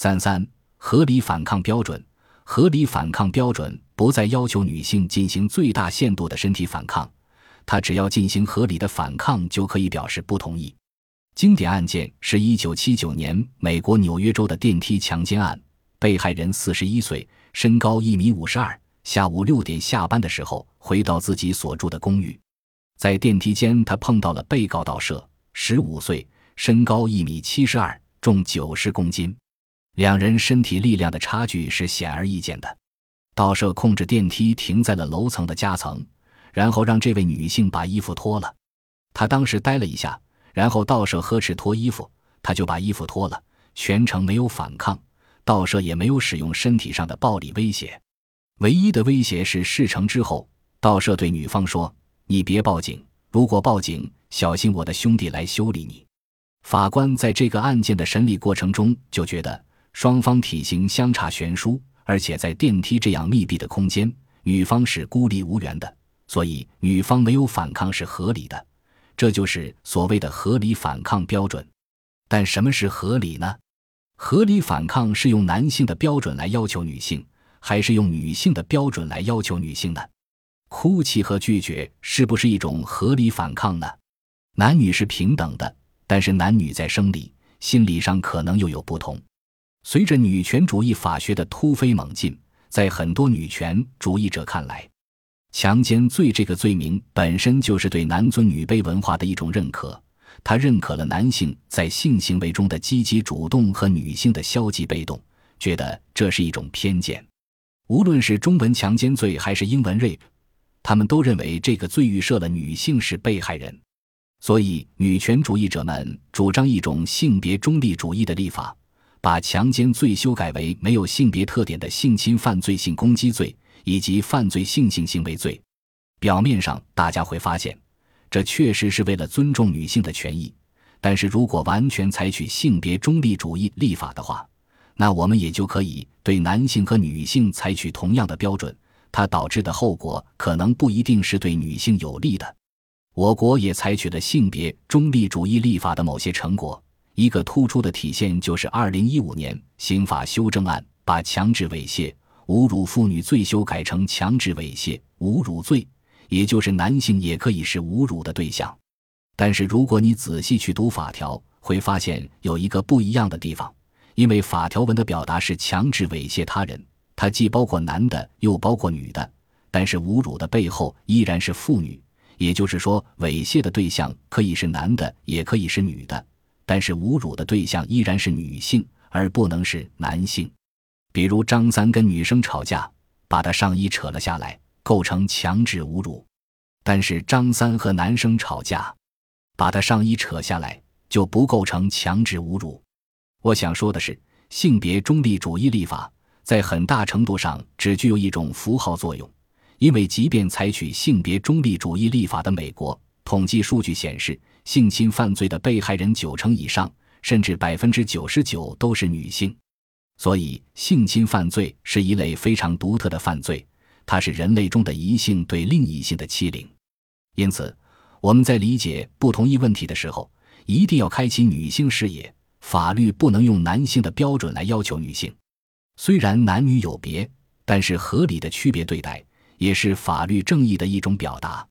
三三合理反抗标准，合理反抗标准不再要求女性进行最大限度的身体反抗，她只要进行合理的反抗就可以表示不同意。经典案件是一九七九年美国纽约州的电梯强奸案，被害人四十一岁，身高一米五十二，下午六点下班的时候回到自己所住的公寓，在电梯间他碰到了被告盗摄，十五岁，身高一米七十二，重九十公斤。两人身体力量的差距是显而易见的。盗摄控制电梯停在了楼层的夹层，然后让这位女性把衣服脱了。他当时呆了一下，然后盗摄呵斥脱衣服，他就把衣服脱了，全程没有反抗。盗摄也没有使用身体上的暴力威胁，唯一的威胁是事成之后，盗摄对女方说：“你别报警，如果报警，小心我的兄弟来修理你。”法官在这个案件的审理过程中就觉得。双方体型相差悬殊，而且在电梯这样密闭的空间，女方是孤立无援的，所以女方没有反抗是合理的，这就是所谓的合理反抗标准。但什么是合理呢？合理反抗是用男性的标准来要求女性，还是用女性的标准来要求女性呢？哭泣和拒绝是不是一种合理反抗呢？男女是平等的，但是男女在生理、心理上可能又有不同。随着女权主义法学的突飞猛进，在很多女权主义者看来，强奸罪这个罪名本身就是对男尊女卑文化的一种认可。他认可了男性在性行为中的积极主动和女性的消极被动，觉得这是一种偏见。无论是中文强奸罪还是英文 rape，他们都认为这个罪预设了女性是被害人。所以，女权主义者们主张一种性别中立主义的立法。把强奸罪修改为没有性别特点的性侵犯罪、性攻击罪以及犯罪性性行为罪。表面上大家会发现，这确实是为了尊重女性的权益。但是如果完全采取性别中立主义立法的话，那我们也就可以对男性和女性采取同样的标准。它导致的后果可能不一定是对女性有利的。我国也采取了性别中立主义立法的某些成果。一个突出的体现就是二零一五年刑法修正案把强制猥亵、侮辱妇女罪修改成强制猥亵、侮辱罪，也就是男性也可以是侮辱的对象。但是如果你仔细去读法条，会发现有一个不一样的地方，因为法条文的表达是强制猥亵他人，它既包括男的又包括女的，但是侮辱的背后依然是妇女，也就是说，猥亵的对象可以是男的，也可以是女的。但是侮辱的对象依然是女性，而不能是男性。比如张三跟女生吵架，把她上衣扯了下来，构成强制侮辱；但是张三和男生吵架，把他上衣扯下来就不构成强制侮辱。我想说的是，性别中立主义立法在很大程度上只具有一种符号作用，因为即便采取性别中立主义立法的美国，统计数据显示。性侵犯罪的被害人九成以上，甚至百分之九十九都是女性，所以性侵犯罪是一类非常独特的犯罪，它是人类中的一性对另一性的欺凌。因此，我们在理解不同意问题的时候，一定要开启女性视野。法律不能用男性的标准来要求女性。虽然男女有别，但是合理的区别对待也是法律正义的一种表达。